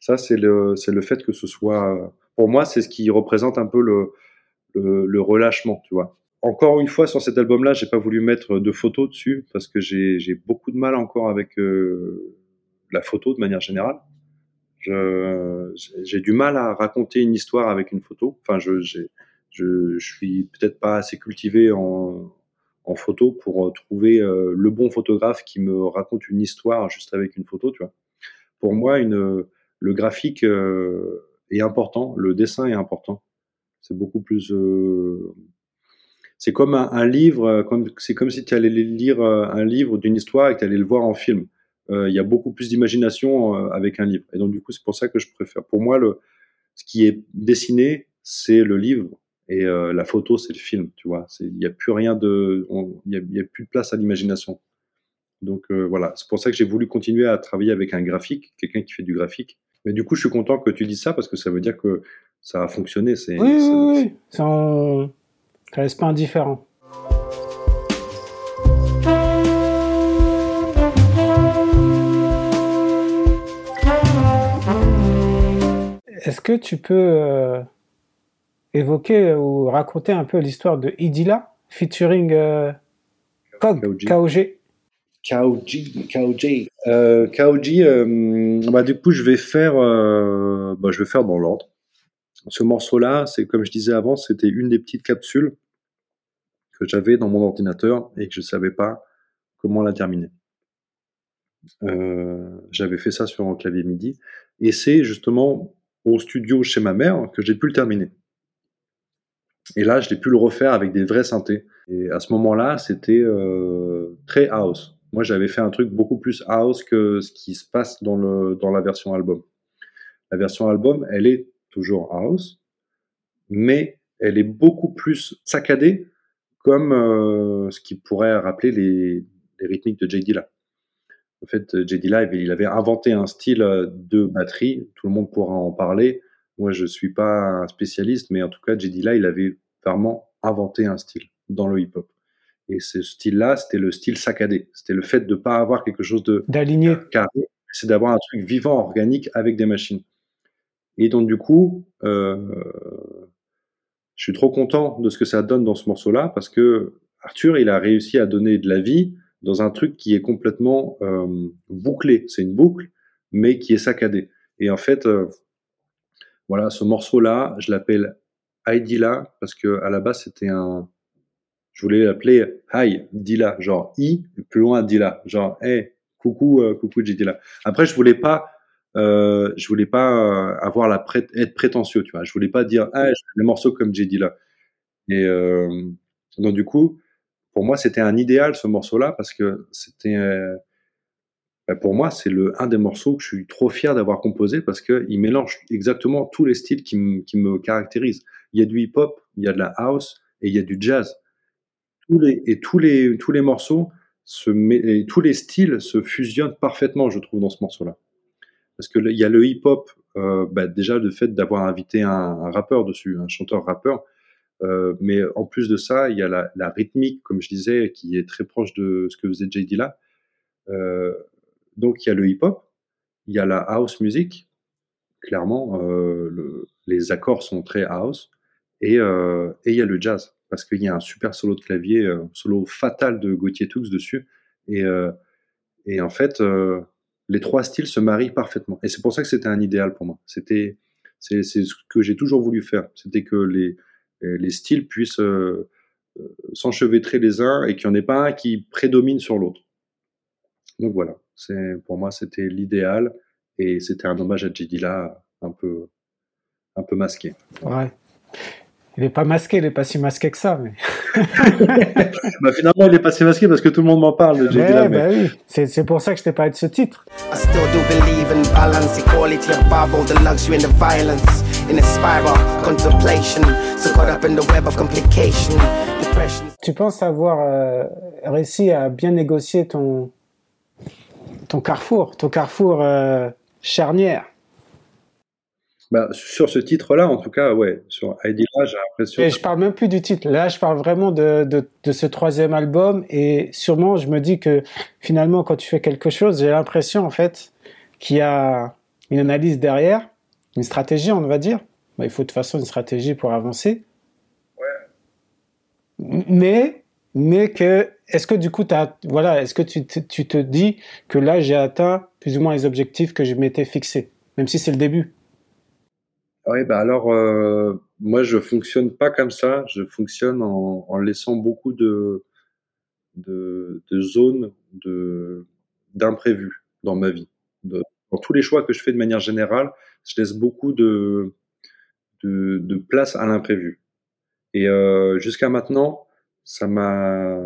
ça, c'est le, le fait que ce soit. Pour moi, c'est ce qui représente un peu le, le, le relâchement, tu vois encore une fois, sur cet album-là, j'ai pas voulu mettre de photos dessus parce que j'ai beaucoup de mal encore avec euh, la photo de manière générale. J'ai du mal à raconter une histoire avec une photo. Enfin, je, je, je suis peut-être pas assez cultivé en, en photo pour trouver euh, le bon photographe qui me raconte une histoire juste avec une photo, tu vois. Pour moi, une, le graphique euh, est important, le dessin est important. C'est beaucoup plus euh, c'est comme un, livre, euh, c'est comme si tu allais lire euh, un livre d'une histoire et que tu allais le voir en film. Euh, il y a beaucoup plus d'imagination avec un livre. Et donc, du coup, c'est pour ça que je préfère. Pour moi, le, ce qui est dessiné, c'est le livre et la photo, c'est le film. Tu vois, il n'y a plus rien de, il n'y a, plus de place à l'imagination. Donc voilà, c'est pour ça que j'ai voulu continuer à travailler avec un graphique, quelqu'un qui fait du graphique. Mais du coup, je suis content que tu dises ça parce que ça veut dire que ça a fonctionné. C'est, oui, oui, oui. Ça reste pas indifférent. Est-ce que tu peux euh, évoquer ou raconter un peu l'histoire de Idila featuring euh, KOG, KOG KOG, euh, KOG, bah, du coup, je vais faire, bah, je vais faire dans l'ordre. Ce morceau-là, c'est comme je disais avant, c'était une des petites capsules que j'avais dans mon ordinateur et que je ne savais pas comment la terminer. Euh, j'avais fait ça sur un clavier MIDI et c'est justement au studio chez ma mère que j'ai pu le terminer. Et là, je l'ai pu le refaire avec des vrais synthés. Et à ce moment-là, c'était euh, très house. Moi, j'avais fait un truc beaucoup plus house que ce qui se passe dans, le, dans la version album. La version album, elle est toujours house, mais elle est beaucoup plus saccadée comme euh, ce qui pourrait rappeler les, les rythmiques de J. Dilla. En fait, J. Dilla, il avait inventé un style de batterie, tout le monde pourra en parler. Moi, je suis pas un spécialiste, mais en tout cas, J. Dilla, il avait vraiment inventé un style dans le hip-hop. Et ce style-là, c'était le style saccadé. C'était le fait de ne pas avoir quelque chose de d'aligné, carré. C'est d'avoir un truc vivant, organique avec des machines. Et donc, du coup, euh, je suis trop content de ce que ça donne dans ce morceau-là parce que Arthur, il a réussi à donner de la vie dans un truc qui est complètement euh, bouclé. C'est une boucle, mais qui est saccadé. Et en fait, euh, voilà, ce morceau-là, je l'appelle Dila parce que à la base, c'était un. Je voulais l'appeler Hi Dila, genre I, plus loin Dila, genre Hey, coucou, euh, coucou Dila. Après, je voulais pas euh, je voulais pas avoir la pré être prétentieux, tu vois. Je voulais pas dire ah des morceaux comme j'ai dit là. Et euh, donc du coup, pour moi c'était un idéal ce morceau-là parce que c'était euh, bah, pour moi c'est le un des morceaux que je suis trop fier d'avoir composé parce que il mélange exactement tous les styles qui, qui me caractérisent. Il y a du hip-hop, il y a de la house et il y a du jazz. Tous les et tous les tous les morceaux se et tous les styles se fusionnent parfaitement, je trouve, dans ce morceau-là parce que il y a le hip-hop, euh, bah, déjà le fait d'avoir invité un, rappeur dessus, un chanteur-rappeur, euh, mais en plus de ça, il y a la, rythmique, comme je disais, qui est très proche de ce que faisait JD là. Euh, donc il y a le hip-hop, il y a la house music, clairement, les accords sont très house, et, il y a le jazz, parce qu'il y a un super solo de clavier, un solo fatal de Gauthier Toux dessus, et en fait, les trois styles se marient parfaitement. Et c'est pour ça que c'était un idéal pour moi. C'était, c'est, ce que j'ai toujours voulu faire. C'était que les, les styles puissent euh, euh, s'enchevêtrer les uns et qu'il n'y en ait pas un qui prédomine sur l'autre. Donc voilà, c'est, pour moi, c'était l'idéal et c'était un hommage à Jidila un peu, un peu masqué. Ouais. Il n'est pas masqué, il n'est pas si masqué que ça. Mais... bah, finalement, il est pas si masqué parce que tout le monde m'en parle. De ouais, bah oui. C'est pour ça que je t'ai parlé de ce titre. I still do believe in balance, equality above all the luxury and the violence. In a spiral, contemplation, so caught up in the web of complication, depression. Tu penses avoir euh, réussi à bien négocier ton, ton carrefour, ton carrefour euh, charnière? Bah, sur ce titre-là, en tout cas, ouais. Sur Idea, j'ai l'impression. Et je parle même plus du titre. Là, je parle vraiment de, de, de, ce troisième album. Et sûrement, je me dis que finalement, quand tu fais quelque chose, j'ai l'impression, en fait, qu'il y a une analyse derrière, une stratégie, on va dire. Bah, il faut de toute façon une stratégie pour avancer. Ouais. Mais, mais que, est-ce que du coup, as, voilà, est-ce que tu, tu te dis que là, j'ai atteint plus ou moins les objectifs que je m'étais fixés, même si c'est le début? Oui, bah alors, euh, moi, je fonctionne pas comme ça. Je fonctionne en, laissant beaucoup de, de, zones de, d'imprévus dans ma vie. Dans tous les choix que je fais de manière générale, je laisse beaucoup de, de, place à l'imprévu. Et euh, jusqu'à maintenant, ça m'a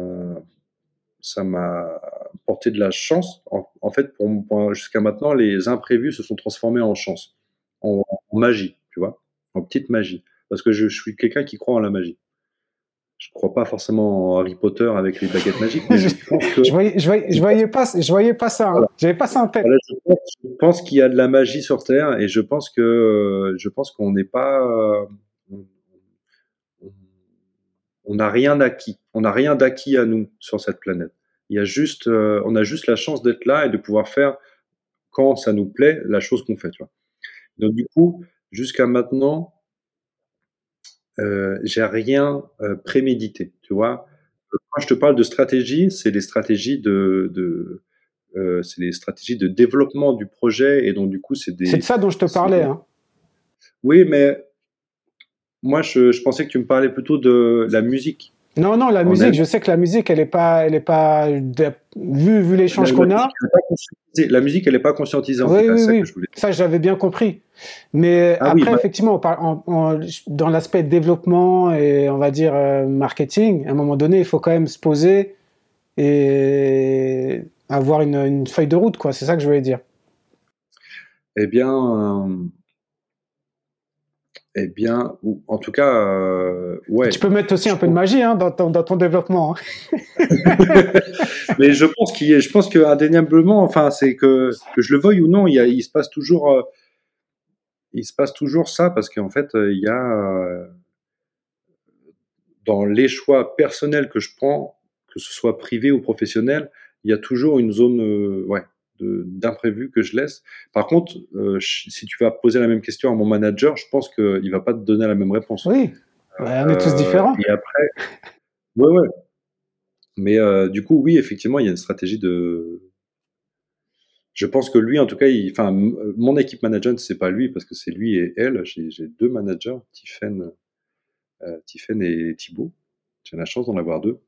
ça m'a porté de la chance. En, fait, pour, jusqu'à maintenant, les imprévus se sont transformés en chance, en magie tu vois, en petite magie. Parce que je, je suis quelqu'un qui croit en la magie. Je crois pas forcément en Harry Potter avec les baguettes magiques, mais je pense que... je, voyais, je, voyais, je voyais pas, je voyais pas ça. Hein. Voilà. J'avais pas ça en tête. Voilà, je pense, qu'il y a de la magie sur Terre et je pense que je pense qu'on n'est pas, euh, on n'a rien acquis. On n'a rien d'acquis à nous sur cette planète. Il y a juste, euh, on a juste la chance d'être là et de pouvoir faire quand ça nous plaît la chose qu'on fait. Tu vois. Donc du coup, jusqu'à maintenant, euh, j'ai rien euh, prémédité, tu vois. Quand je te parle de stratégie, c'est les stratégies de, de euh, c'est les stratégies de développement du projet et donc du coup c'est des. C'est de ça dont je te parlais. Hein. Oui, mais moi je, je, pensais que tu me parlais plutôt de la musique. Non, non, la On musique, je sais que la musique, elle est pas, elle est pas, vu, vu l'échange qu'on a. La musique, elle n'est pas conscientisée. En oui, fait, oui, oui. Que ça j'avais bien compris. Mais ah, après, oui, bah... effectivement, en, en, dans l'aspect développement et on va dire euh, marketing, à un moment donné, il faut quand même se poser et avoir une, une feuille de route, quoi. C'est ça que je voulais dire. Eh bien, euh, eh bien, ou, en tout cas, euh, ouais. Tu peux mettre aussi un peu de magie hein, dans, ton, dans ton développement. Hein. Mais je pense qu'il, je pense que indéniablement, enfin, c'est que, que je le veuille ou non, il, y a, il se passe toujours, euh, il se passe toujours ça parce qu'en fait, il y a euh, dans les choix personnels que je prends, que ce soit privé ou professionnel, il y a toujours une zone, euh, ouais, d'imprévu que je laisse. Par contre, euh, si tu vas poser la même question à mon manager, je pense qu'il ne va pas te donner la même réponse. Oui, on est tous différents. Et après, ouais, ouais. Mais euh, du coup, oui, effectivement, il y a une stratégie de. Je pense que lui, en tout cas, il... enfin, mon équipe management, c'est pas lui parce que c'est lui et elle. J'ai deux managers, Tiffen, euh, Tiffen et Thibaut. J'ai la chance d'en avoir deux.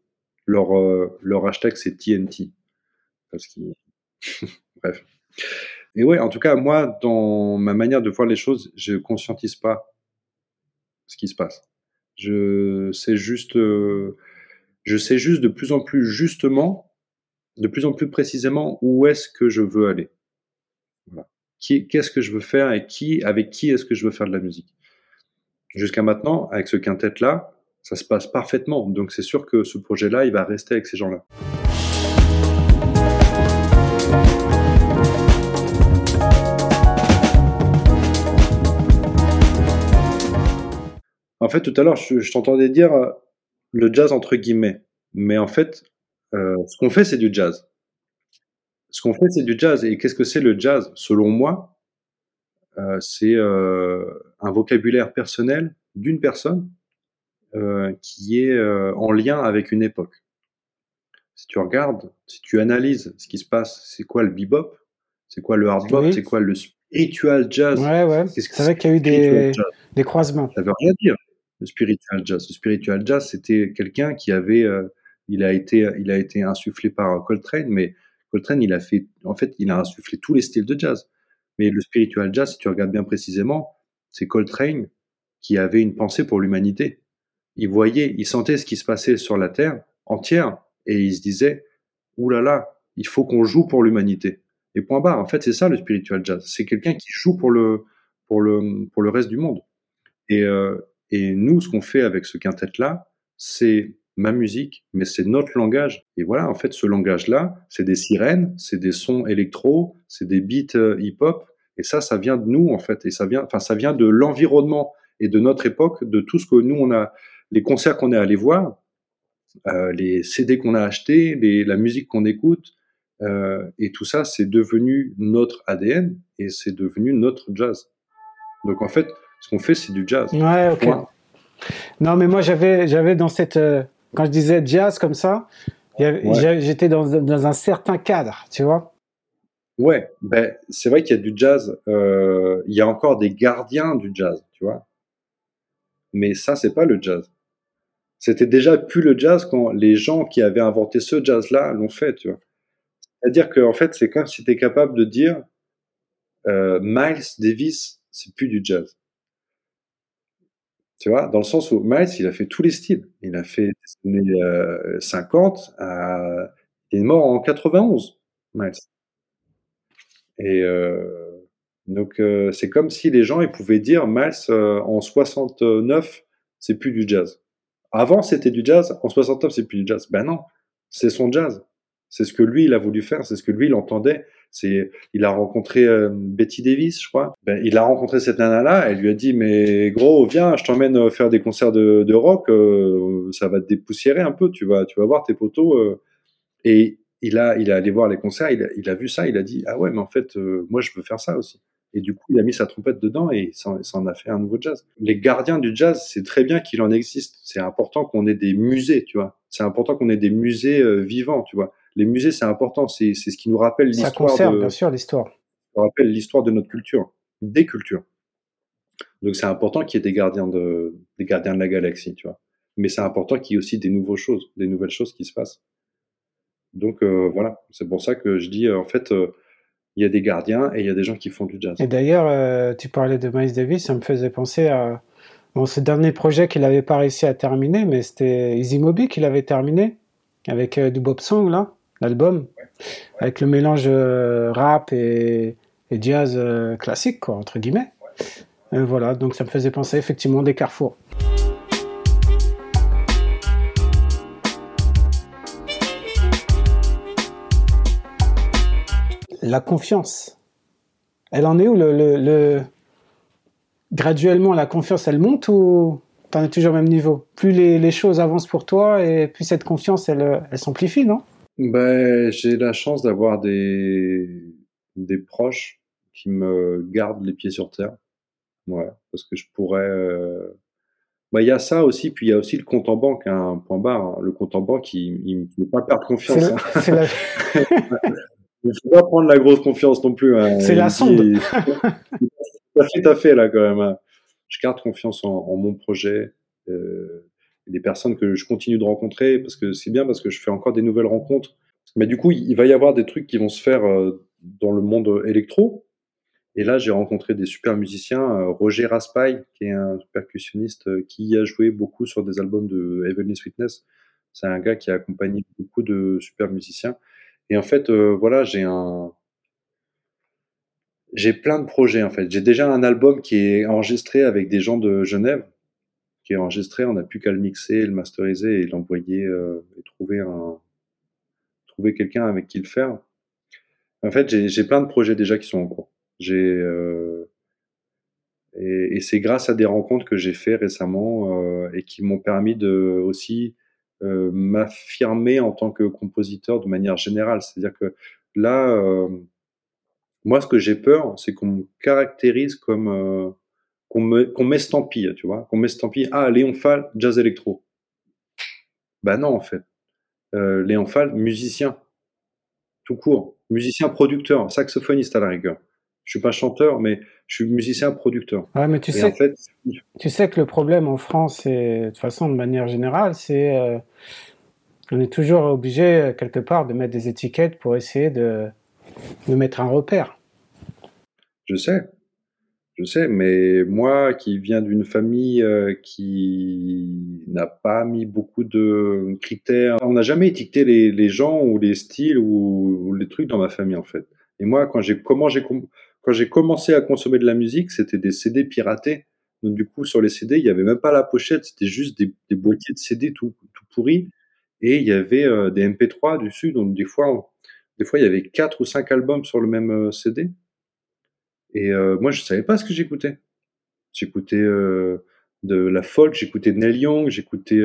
Leur, euh, leur hashtag, c'est TNT. Parce qu'ils Bref. Et ouais, en tout cas, moi, dans ma manière de voir les choses, je conscientise pas ce qui se passe. Je sais juste, euh, je sais juste de plus en plus justement, de plus en plus précisément où est-ce que je veux aller. Qu'est-ce que je veux faire et qui, avec qui est-ce que je veux faire de la musique. Jusqu'à maintenant, avec ce quintet-là, ça se passe parfaitement. Donc c'est sûr que ce projet-là, il va rester avec ces gens-là. En fait, tout à l'heure, je, je t'entendais dire euh, le jazz entre guillemets. Mais en fait, euh, ce qu'on fait, c'est du jazz. Ce qu'on fait, c'est du jazz. Et qu'est-ce que c'est le jazz? Selon moi, euh, c'est un vocabulaire personnel d'une personne qui est en lien avec une époque. Si tu regardes, si tu analyses ce qui se passe, c'est quoi le bebop? C'est quoi le hard bop oui. C'est quoi le spiritual jazz? Ouais, ouais. C'est vrai qu'il y a eu des, des croisements. Ça veut rien dire le spiritual jazz. Le spiritual jazz, c'était quelqu'un qui avait, euh, il a été, il a été insufflé par Coltrane, mais Coltrane, il a fait, en fait, il a insufflé tous les styles de jazz. Mais le spiritual jazz, si tu regardes bien précisément, c'est Coltrane qui avait une pensée pour l'humanité. Il voyait, il sentait ce qui se passait sur la terre entière, et il se disait, oulala, là là, il faut qu'on joue pour l'humanité. Et point barre. En fait, c'est ça le spiritual jazz. C'est quelqu'un qui joue pour le, pour le, pour le reste du monde. Et, euh, et nous, ce qu'on fait avec ce quintet-là, c'est ma musique, mais c'est notre langage. Et voilà, en fait, ce langage-là, c'est des sirènes, c'est des sons électro, c'est des beats euh, hip-hop, Et ça, ça vient de nous en fait, et ça vient, enfin, ça vient de l'environnement et de notre époque, de tout ce que nous on a, les concerts qu'on est allé voir, euh, les CD qu'on a achetés, la musique qu'on écoute, euh, et tout ça, c'est devenu notre ADN et c'est devenu notre jazz. Donc en fait, ce qu'on fait, c'est du jazz. Ouais, ok. Non, mais moi j'avais, j'avais dans cette, euh, quand je disais jazz comme ça, j'étais dans, dans un certain cadre, tu vois. Ouais, ben c'est vrai qu'il y a du jazz. Euh, il y a encore des gardiens du jazz, tu vois. Mais ça, c'est pas le jazz. C'était déjà plus le jazz quand les gens qui avaient inventé ce jazz-là l'ont fait, tu vois. C'est-à-dire qu'en fait, c'est comme si tu es capable de dire euh, Miles Davis, c'est plus du jazz. Tu vois, dans le sens où Miles, il a fait tous les styles. Il a fait des années 50, euh, il est mort en 91, Miles. Et euh, donc, euh, c'est comme si les gens ils pouvaient dire Miles euh, en 69, c'est plus du jazz. Avant, c'était du jazz, en 69, c'est plus du jazz. Ben non, c'est son jazz. C'est ce que lui, il a voulu faire, c'est ce que lui, il entendait. C'est, il a rencontré Betty Davis, je crois. Ben, il a rencontré cette nana-là, elle lui a dit, mais gros, viens, je t'emmène faire des concerts de, de rock, ça va te dépoussiérer un peu, tu vas, tu vas voir tes poteaux. et il a, il a allé voir les concerts, il a, il a vu ça, il a dit ah ouais mais en fait euh, moi je veux faire ça aussi. Et du coup il a mis sa trompette dedans et ça, en a fait un nouveau jazz. Les gardiens du jazz, c'est très bien qu'il en existe. C'est important qu'on ait des musées, tu vois. C'est important qu'on ait des musées euh, vivants, tu vois. Les musées c'est important, c'est ce qui nous rappelle l'histoire. Ça conserve bien sûr l'histoire. Ça rappelle l'histoire de notre culture, des cultures. Donc c'est important qu'il y ait des gardiens de des gardiens de la galaxie, tu vois. Mais c'est important qu'il y ait aussi des nouvelles choses, des nouvelles choses qui se passent. Donc euh, voilà, c'est pour ça que je dis euh, en fait euh, il y a des gardiens et il y a des gens qui font du jazz. Et d'ailleurs, tu parlais de Miles Davis, ça me faisait penser à bon, ce dernier projet qu'il n'avait pas réussi à terminer, mais c'était Easy Moby qu'il avait terminé avec du Bob Song, là, l'album, avec le mélange rap et, jazz classique, quoi, entre guillemets. voilà, donc ça me faisait penser effectivement des carrefours. la confiance, elle en est où le, Graduellement, la confiance, elle monte ou t'en es toujours au même niveau? Plus les, choses avancent pour toi et plus cette confiance, elle, elle s'amplifie, non? Ben, J'ai la chance d'avoir des, des proches qui me gardent les pieds sur terre. Ouais, parce que je pourrais... Euh, ben, il y a ça aussi, puis il y a aussi le compte en banque, un hein, point barre. Hein. Le compte en banque, il ne peut pas perdre confiance. C'est la... Il faut pas prendre la grosse confiance non plus. Hein. C'est la sonde. Ça fait à fait là quand même. Hein. Je garde confiance en, mon projet. Euh, des personnes que je continue de rencontrer parce que c'est bien parce que je fais encore des nouvelles rencontres. Mais du coup, il va y avoir des trucs qui vont se faire euh, dans le monde électro. Et là, j'ai rencontré des super musiciens. Euh, Roger Raspail, qui est un percussionniste euh, qui a joué beaucoup sur des albums de Heavenly Sweetness. C'est un gars qui a accompagné beaucoup de super musiciens. Et en fait, voilà, j'ai j'ai plein de projets en fait. J'ai déjà un album qui est enregistré avec des gens de Genève, qui est enregistré. On n'a plus qu'à le mixer, le masteriser et l'envoyer euh, et trouver un, trouver quelqu'un avec qui le faire. En fait, j'ai plein de projets déjà qui sont en cours. J'ai euh, et, c'est grâce à des rencontres que j'ai fait récemment euh, et qui m'ont permis de aussi m'affirmer en tant que compositeur de manière générale. C'est-à-dire que là, moi, ce que j'ai peur, c'est qu'on me caractérise comme qu'on m'estampille, tu vois, qu'on m'estampille. Ah, Léon Fall, jazz électro. Bah non, en fait. Euh, Léon Fall, musicien, tout court, musicien producteur, saxophoniste à la rigueur. Je suis pas chanteur, mais je suis musicien producteur. Ouais, mais tu sais, tu sais que le problème en France, et de toute façon, de manière générale, c'est euh, on est toujours obligé quelque part de mettre des étiquettes pour essayer de, de mettre un repère. Je sais, je sais, mais moi qui viens d'une famille euh, qui n'a pas mis beaucoup de critères, on n'a jamais étiqueté les, gens ou les styles ou, les trucs dans ma famille en fait. Et moi, quand j'ai commencé à consommer de la musique, c'était des CD piratés. Donc du coup, sur les CD, il n'y avait même pas la pochette, c'était juste des, des, boîtiers de CD tout, tout pourris. Et il y avait euh, des MP3 dessus, donc des fois, des fois, il y avait quatre ou cinq albums sur le même euh, CD. Et moi, je savais pas ce que j'écoutais. J'écoutais de la folk, j'écoutais Neil Young, j'écoutais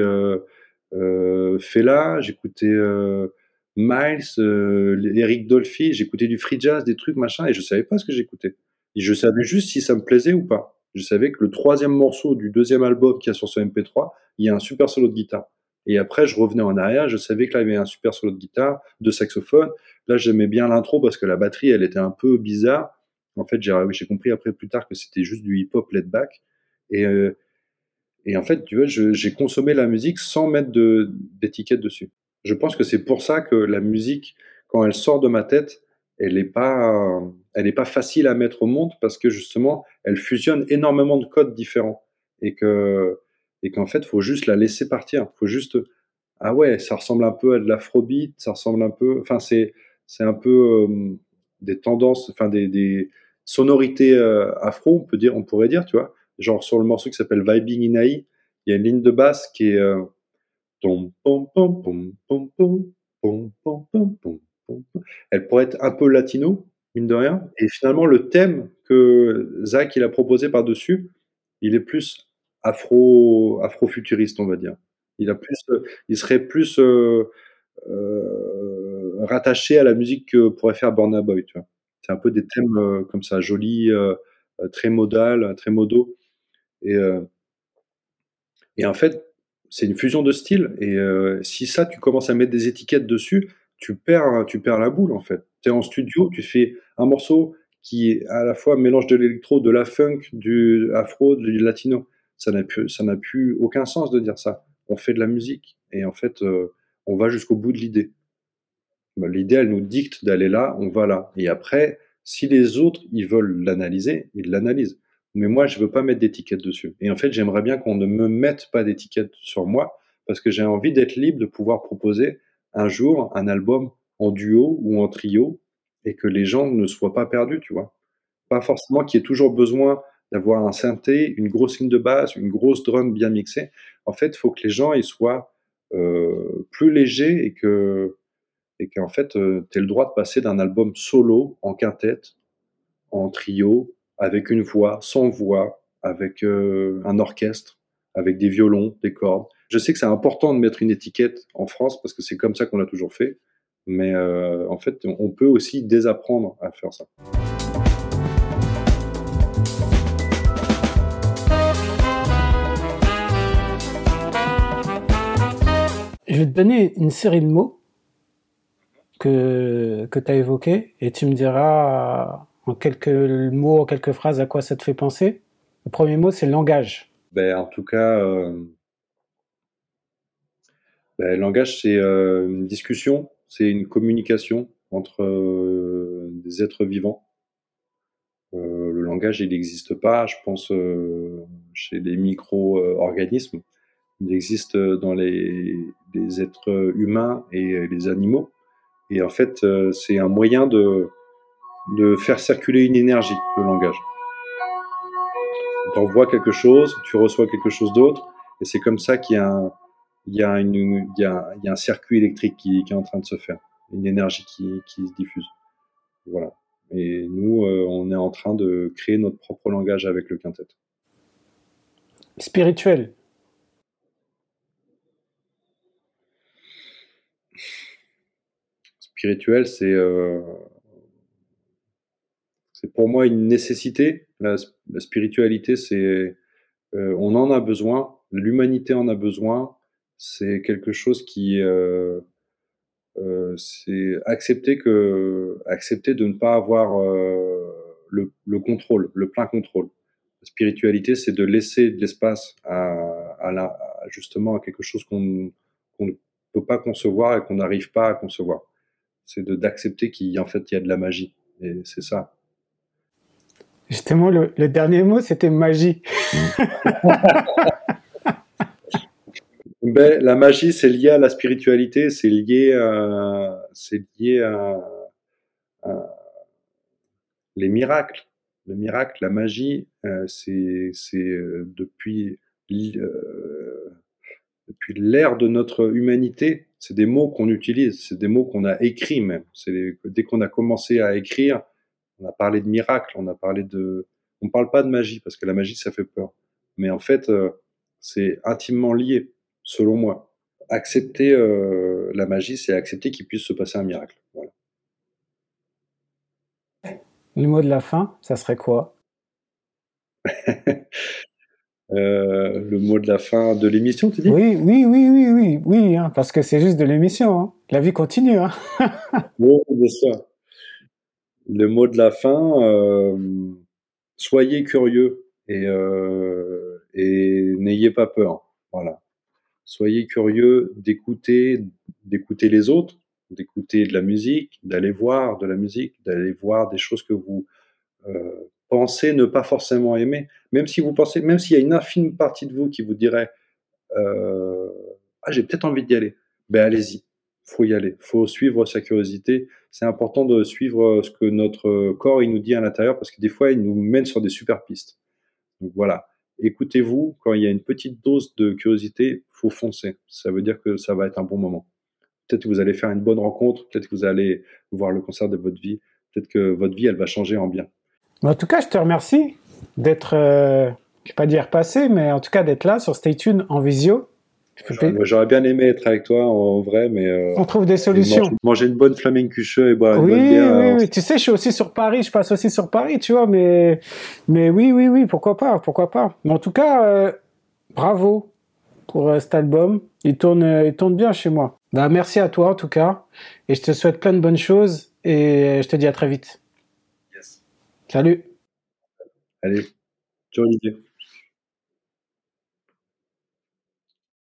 Fela, j'écoutais Miles, Eric Dolphy, j'écoutais du free jazz, des trucs machin, et je savais pas ce que j'écoutais. Je savais juste si ça me plaisait ou pas. Je savais que le troisième morceau du deuxième album qui a sur ce MP3, il y a un super solo de guitare. Et après, je revenais en arrière, je savais que là, il y avait un super solo de guitare, de saxophone. Là, j'aimais bien l'intro parce que la batterie, elle était un peu bizarre. En fait, j'ai compris après plus tard que c'était juste du hip-hop laid back. Et, euh, en fait, tu vois, j'ai consommé la musique sans mettre d'étiquette dessus. Je pense que c'est pour ça que la musique, quand elle sort de ma tête, elle n'est pas, pas facile à mettre au monde parce que justement, elle fusionne énormément de codes différents et et qu'en fait, faut juste la laisser partir. Faut juste, ah ouais, ça ressemble un peu à de l'afrobeat, ça ressemble un peu, enfin c'est, c'est un peu euh, des tendances, enfin des, des sonorités euh, afro, on pourrait dire, tu vois, genre sur le morceau qui s'appelle Vibing in il y a une ligne de basse qui est euh, elle pourrait être un peu latino, mine de rien. Et finalement, le thème que Zach il a proposé par-dessus, il est plus afro, afro-futuriste, on va dire. Il, plus, il serait plus euh, euh, rattaché à la musique que pourrait faire Burna Boy. Tu vois. C'est un peu des thèmes euh, comme ça, jolis, très modal, très modo. Et, en fait, c'est une fusion de styles. Et si ça, tu commences à mettre des étiquettes dessus, tu perds, la boule en fait. Tu es en studio, tu fais un morceau qui est à la fois mélange de l'électro, de la funk, du afro, du latino. Ça n'a plus, aucun sens de dire ça. On fait de la musique et en fait, euh, on va jusqu'au bout de l'idée. Bah, l'idée, elle nous dicte d'aller là, on va là. Et après, si les autres, ils veulent l'analyser, ils l'analysent. Mais moi, je veux pas mettre d'étiquette dessus. Et en fait, j'aimerais bien qu'on ne me mette pas d'étiquette sur moi parce que j'ai envie d'être libre de pouvoir proposer un jour un album en duo ou en trio et que les gens ne soient pas perdus, tu vois. Pas forcément qu'il y ait toujours besoin d'avoir un synthé, une grosse ligne de basse, une grosse drum bien mixée. En fait, il faut que les gens ils soient euh, plus légers et que et qu'en fait, euh, tu aies le droit de passer d'un album solo, en quintette, en trio, avec une voix, sans voix, avec euh, un orchestre, avec des violons, des cordes. Je sais que c'est important de mettre une étiquette en France parce que c'est comme ça qu'on l'a toujours fait. Mais euh, en fait, on peut aussi désapprendre à faire ça. Je vais te donner une série de mots que, que tu as évoqués et tu me diras en quelques mots, en quelques phrases à quoi ça te fait penser. Le premier mot, c'est langage. Ben, en tout cas, euh, ben, langage, c'est euh, une discussion, c'est une communication entre euh, des êtres vivants. Euh, le langage, il n'existe pas, je pense, chez les micro-organismes. Il existe dans les, les, êtres humains et les animaux. Et en fait, c'est un moyen de, de faire circuler une énergie, le langage. Tu envoies quelque chose, tu reçois quelque chose d'autre, et c'est comme ça qu'il y a un, il y a, une, il y a, il y a un circuit électrique qui, qui, est en train de se faire, une énergie qui, qui se diffuse. Voilà. Et nous, euh, on est en train de créer notre propre langage avec le quintet. Spirituel. Spirituel, c'est euh, c'est pour moi une nécessité. La, spiritualité, c'est euh, on en a besoin, l'humanité en a besoin, c'est quelque chose qui euh, c'est accepter que accepter de ne pas avoir le, le, contrôle, le plein contrôle. La spiritualité, c'est de laisser de l'espace à, justement à quelque chose qu'on ne peut pas concevoir et qu'on n'arrive pas à concevoir. C'est d'accepter qu'il en fait il y a de la magie et c'est ça. Justement, le, le dernier mot, c'était magie. Ben, la magie, c'est lié à la spiritualité, c'est lié à, c'est lié à, les miracles. Le miracle, la magie, euh, c'est, c'est euh, depuis, euh, depuis l'ère de notre humanité, c'est des mots qu'on utilise, c'est des mots qu'on a écrits même. C'est dès qu'on a commencé à écrire, on a parlé de miracle, on a parlé de, on parle pas de magie parce que la magie ça fait peur, mais en fait euh, c'est intimement lié, selon moi. Accepter euh, la magie, c'est accepter qu'il puisse se passer un miracle. Voilà. Le mot de la fin, ça serait quoi? Euh, le mot de la fin de l'émission, tu dis? Oui, oui, oui, oui, oui, oui, hein, parce que c'est juste de l'émission. Hein. La vie continue. Hein. oui, bien sûr. Le mot de la fin, euh, soyez curieux et, euh, et n'ayez pas peur. Voilà. Soyez curieux d'écouter, d'écouter les autres, d'écouter de la musique, d'aller voir de la musique, d'aller voir des choses que vous pensez ne pas forcément aimer, même si vous pensez, même s'il y a une infime partie de vous qui vous dirait euh, ah j'ai peut-être envie d'y aller, ben allez-y, faut y aller, faut suivre sa curiosité. C'est important de suivre ce que notre corps il nous dit à l'intérieur parce que des fois il nous mène sur des super pistes. Donc voilà, écoutez-vous quand il y a une petite dose de curiosité, faut foncer. Ça veut dire que ça va être un bon moment. Peut-être que vous allez faire une bonne rencontre, peut-être que vous allez voir le concert de votre vie, peut-être que votre vie elle va changer en bien. En tout cas, je te remercie d'être, euh, je vais pas dire passé, mais en tout cas d'être là sur Stay Tuned en visio. J'aurais bien aimé être avec toi en vrai, mais euh, on trouve des solutions. Manger, une bonne flamencuche et boire une bonne bière. Oui, oui, tu sais, je suis aussi sur Paris, je passe aussi sur Paris, tu vois, mais mais oui, oui, oui, pourquoi pas, pourquoi pas. Mais en tout cas, euh, bravo pour euh, cet album, il tourne, il tourne bien chez moi. Bah, merci à toi en tout cas, et je te souhaite plein de bonnes choses et je te dis à très vite. Salut. Allez, ciao Olivier.